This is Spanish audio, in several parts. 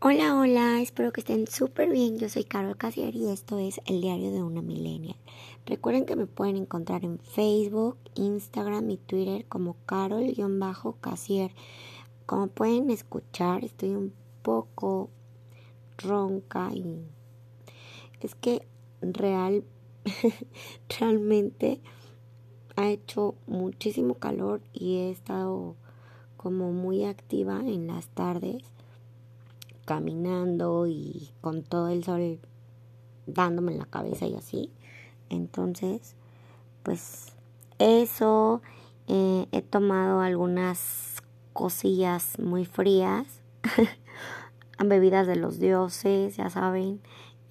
Hola, hola, espero que estén súper bien. Yo soy Carol Casier y esto es el diario de una millennial. Recuerden que me pueden encontrar en Facebook, Instagram y Twitter como Carol-Casier. Como pueden escuchar, estoy un poco ronca y es que real, realmente ha hecho muchísimo calor y he estado como muy activa en las tardes caminando y con todo el sol dándome en la cabeza y así. Entonces, pues eso, eh, he tomado algunas cosillas muy frías, bebidas de los dioses, ya saben,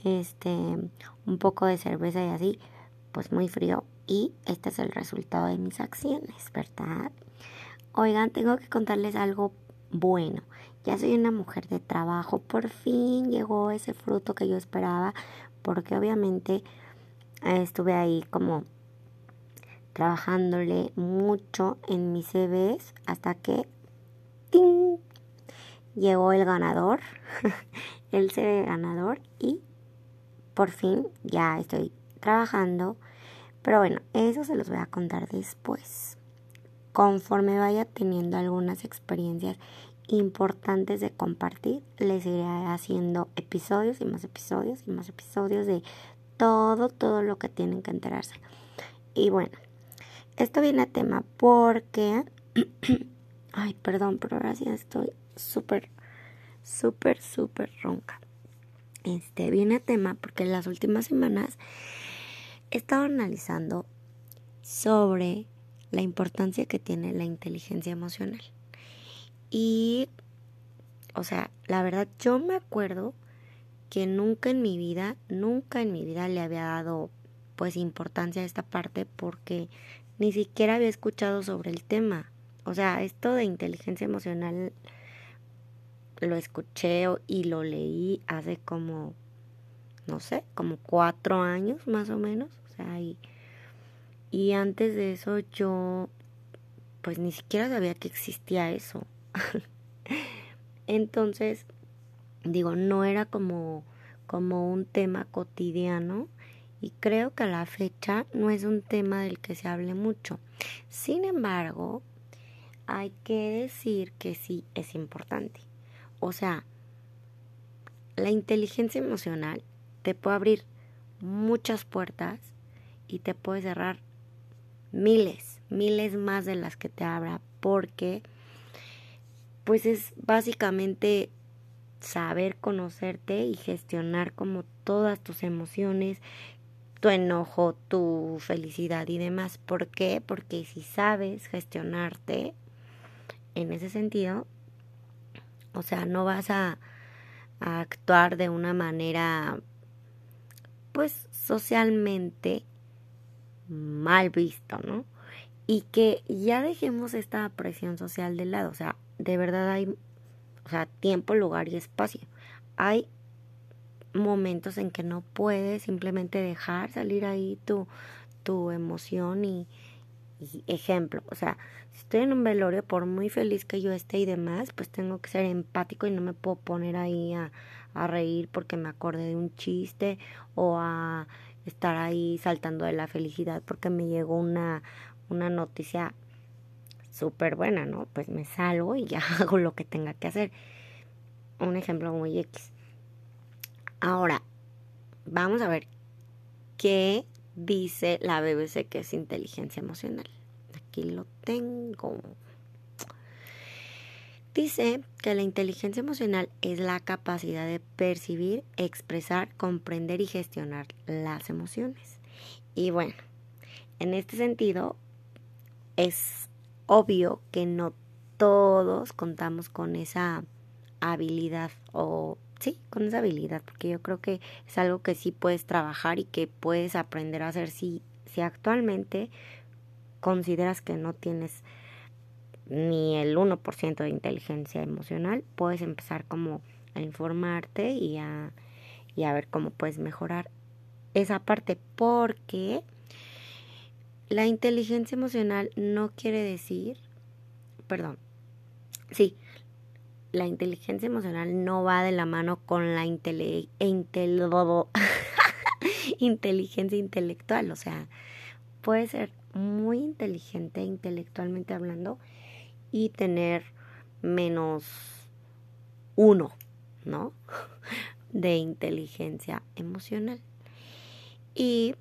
este, un poco de cerveza y así, pues muy frío. Y este es el resultado de mis acciones, ¿verdad? Oigan, tengo que contarles algo bueno. Ya soy una mujer de trabajo. Por fin llegó ese fruto que yo esperaba. Porque obviamente eh, estuve ahí como trabajándole mucho en mis CVs hasta que ¡ting! llegó el ganador, el CV ganador y por fin ya estoy trabajando. Pero bueno, eso se los voy a contar después conforme vaya teniendo algunas experiencias importantes de compartir, les iré haciendo episodios y más episodios y más episodios de todo, todo lo que tienen que enterarse. Y bueno, esto viene a tema porque, ay, perdón, pero ahora sí estoy súper, súper, súper ronca. Este viene a tema porque en las últimas semanas he estado analizando sobre la importancia que tiene la inteligencia emocional. Y, o sea, la verdad, yo me acuerdo que nunca en mi vida, nunca en mi vida le había dado pues importancia a esta parte porque ni siquiera había escuchado sobre el tema. O sea, esto de inteligencia emocional lo escuché y lo leí hace como, no sé, como cuatro años más o menos. O sea, y y antes de eso yo pues ni siquiera sabía que existía eso. Entonces, digo, no era como como un tema cotidiano y creo que a la fecha no es un tema del que se hable mucho. Sin embargo, hay que decir que sí es importante. O sea, la inteligencia emocional te puede abrir muchas puertas y te puede cerrar miles, miles más de las que te abra, porque pues es básicamente saber conocerte y gestionar como todas tus emociones, tu enojo, tu felicidad y demás. ¿Por qué? Porque si sabes gestionarte en ese sentido, o sea, no vas a, actuar de una manera pues socialmente mal visto, ¿no? Y que ya dejemos esta presión social de lado, o sea, de verdad hay, o sea, tiempo, lugar y espacio. Hay momentos en que no puedes simplemente dejar salir ahí tu, tu emoción y, ejemplo, o sea, si estoy en un velorio, por muy feliz que yo esté y demás, pues tengo que ser empático y no me puedo poner ahí a, a reír porque me acordé de un chiste o a estar ahí saltando de la felicidad porque me llegó una, una noticia súper buena, ¿no? Pues me salgo y ya hago lo que tenga que hacer. Un ejemplo muy X. Ahora, vamos a ver qué dice la BBC que es inteligencia emocional. Aquí lo tengo. Dice que la inteligencia emocional es la capacidad de percibir, expresar, comprender y gestionar las emociones. Y bueno, en este sentido, es obvio que no todos contamos con esa habilidad o sí, con esa habilidad, porque yo creo que es algo que sí puedes trabajar y que puedes aprender a hacer si, si actualmente consideras que no tienes ni el 1% de inteligencia emocional, puedes empezar como a informarte y a, y a ver cómo puedes mejorar esa parte porque la inteligencia emocional no quiere decir, perdón, sí, la inteligencia emocional no va de la mano con la inteligencia intelectual. O sea, puede ser muy inteligente intelectualmente hablando y tener menos uno, ¿no? De inteligencia emocional. Y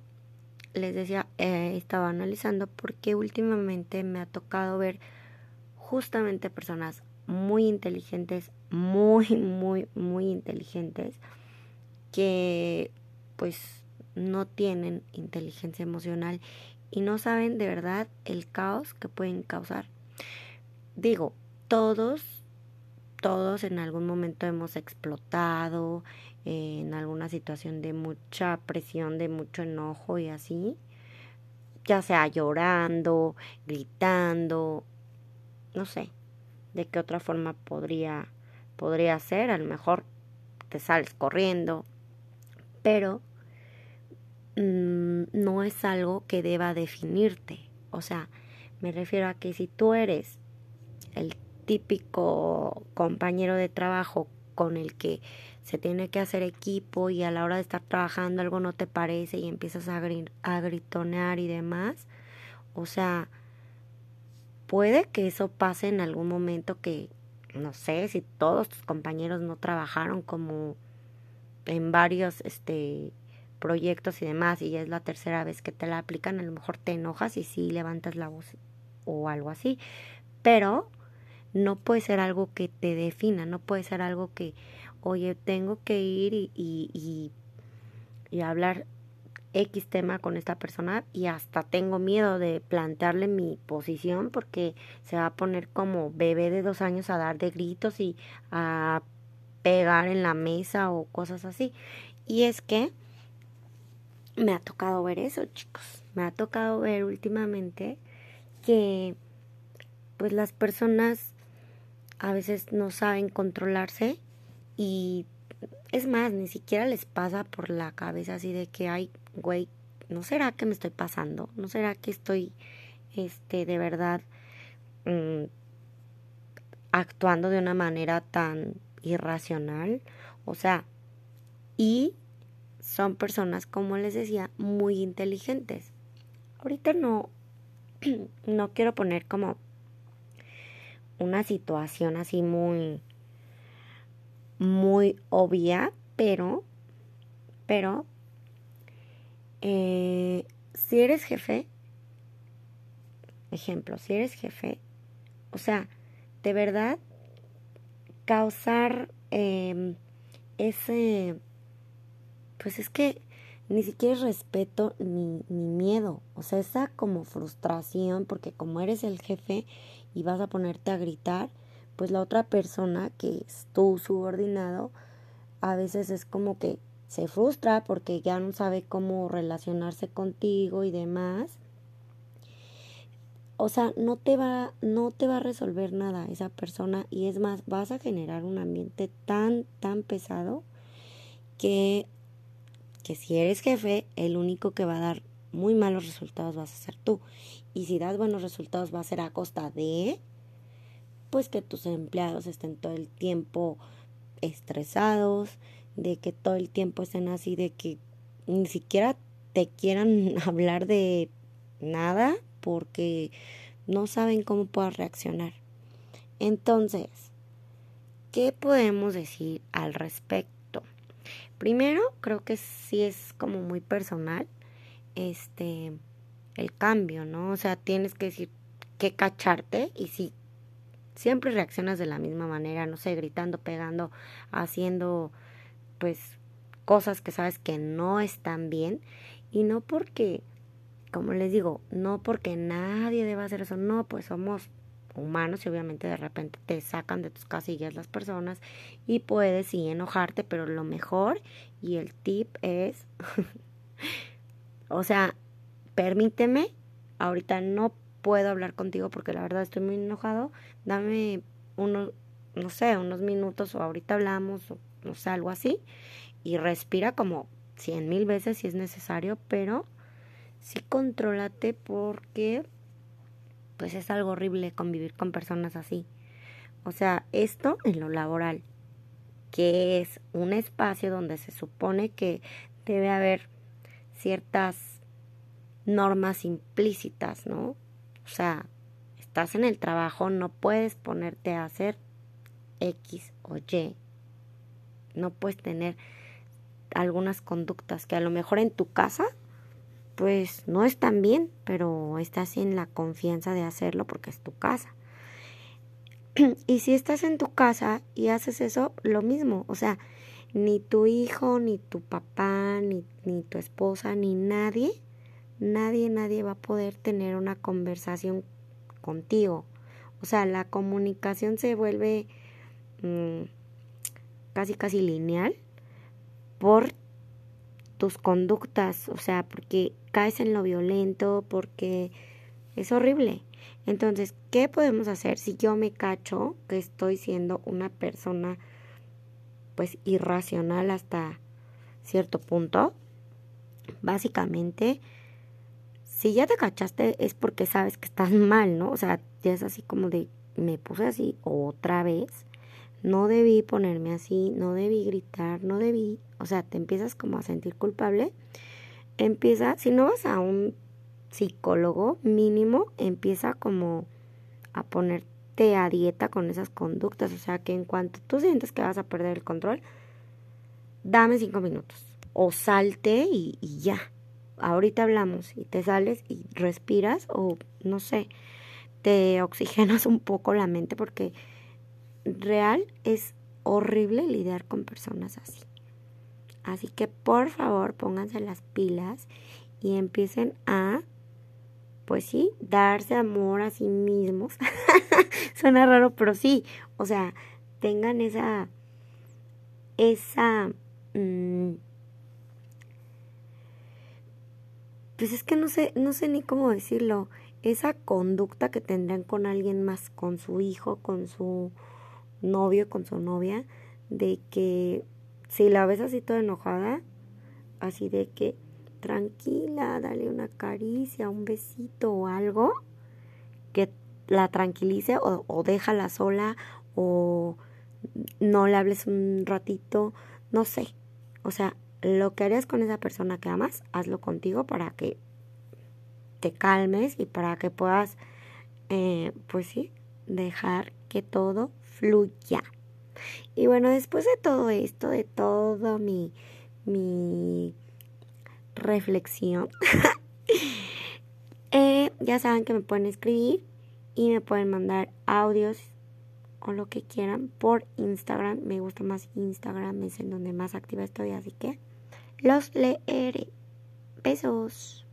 les decía, eh, estaba analizando porque últimamente me ha tocado ver justamente personas muy inteligentes, muy, muy, muy inteligentes, que pues no tienen inteligencia emocional y no saben de verdad el caos que pueden causar. Digo, todos, todos en algún momento hemos explotado, en alguna situación de mucha presión, de mucho enojo y así, ya sea llorando, gritando, no sé, de qué otra forma podría podría ser, a lo mejor te sales corriendo, pero mm, no es algo que deba definirte. O sea, me refiero a que si tú eres el típico compañero de trabajo con el que se tiene que hacer equipo y a la hora de estar trabajando algo no te parece y empiezas a, a gritonear y demás. O sea, puede que eso pase en algún momento que, no sé, si todos tus compañeros no trabajaron como en varios este proyectos y demás y ya es la tercera vez que te la aplican, a lo mejor te enojas y sí levantas la voz o algo así. Pero no puede ser algo que te defina, no puede ser algo que, oye, tengo que ir y, y, y, hablar X tema con esta persona y hasta tengo miedo de plantearle mi posición porque se va a poner como bebé de dos años a dar de gritos y a pegar en la mesa o cosas así. Y es que me ha tocado ver eso, chicos. Me ha tocado ver últimamente que pues las personas a veces no saben controlarse y es más, ni siquiera les pasa por la cabeza así de que, ay, güey, ¿no será que me estoy pasando? ¿No será que estoy, este, de verdad mm, actuando de una manera tan irracional? O sea, y son personas, como les decía, muy inteligentes. Ahorita no, no quiero poner como una situación así muy muy obvia, pero, pero, eh, si eres jefe, ejemplo, si eres jefe, o sea, de verdad, causar em, ese, pues es que ni siquiera es respeto ni, ni miedo, o sea, esa como frustración, porque como eres el jefe y vas a ponerte a gritar, pues la otra persona que es tu subordinado a veces es como que se frustra porque ya no sabe cómo relacionarse contigo y demás. O sea, no te va no te va a resolver nada esa persona y es más vas a generar un ambiente tan tan pesado que que si eres jefe, el único que va a dar muy malos resultados vas a ser tú. Y si das buenos resultados va a ser a costa de pues que tus empleados estén todo el tiempo estresados, de que todo el tiempo estén así, de que ni siquiera te quieran hablar de nada porque no saben cómo puedas reaccionar. Entonces, ¿qué podemos decir al respecto? Primero, creo que sí es como muy personal este el cambio, ¿no? O sea, tienes que decir que cacharte y si siempre reaccionas de la misma manera, no sé, gritando, pegando, haciendo pues cosas que sabes que no están bien y no porque, como les digo, no porque nadie deba hacer eso, no, pues somos humanos y obviamente de repente te sacan de tus casillas las personas y puedes sí enojarte, pero lo mejor y el tip es, o sea, permíteme, ahorita no puedo hablar contigo porque la verdad estoy muy enojado, dame unos, no sé, unos minutos o ahorita hablamos o no sé, algo así y respira como cien mil veces si es necesario, pero sí contrólate porque pues es algo horrible convivir con personas así. O sea, esto en lo laboral, que es un espacio donde se supone que debe haber ciertas normas implícitas, ¿no? O sea, estás en el trabajo, no puedes ponerte a hacer X o Y. No puedes tener algunas conductas que a lo mejor en tu casa pues no están bien, pero estás en la confianza de hacerlo porque es tu casa. y si estás en tu casa y haces eso, lo mismo, o sea, ni tu hijo, ni tu papá, ni, ni tu esposa, ni nadie, nadie, nadie va a poder tener una conversación contigo. O sea, la comunicación se vuelve mm, casi, casi lineal por tus conductas, o sea, porque caes en lo violento, porque es horrible. Entonces, ¿qué podemos hacer si yo me cacho que estoy siendo una persona pues irracional hasta cierto punto? Básicamente, si ya te cachaste es porque sabes que estás mal, ¿no? O sea, ya es así como de me puse así otra vez no debí ponerme así, no debí gritar, no debí, o sea, te empiezas como a sentir culpable, empieza, si no vas a un psicólogo mínimo, empieza como a ponerte a dieta con esas conductas, o sea, que en cuanto tú sientes que vas a perder el control, dame cinco minutos, o salte y, y ya, ahorita hablamos y te sales y respiras o no sé, te oxigenas un poco la mente porque real es horrible lidiar con personas así. Así que por favor pónganse las pilas y empiecen a, pues sí, darse amor a sí mismos. Suena raro, pero sí, o sea, tengan esa, esa, mm, pues es que no sé, no sé ni cómo decirlo, esa conducta que tendrán con alguien más, con su hijo, con su novio con su novia, de que si la ves así toda enojada, así de que tranquila, dale una caricia, un besito o algo que la tranquilice o, déjala sola o no le hables un ratito, no sé. O sea, lo que harías con esa persona que amas, hazlo contigo para que te calmes y para que puedas, eh, pues sí, dejar que todo fluya. Y bueno, después de todo esto, de todo mi, mi reflexión, eh, ya saben que me pueden escribir y me pueden mandar audios o lo que quieran por Instagram. Me gusta más Instagram, es en donde más activa estoy, así que los leeré. Besos.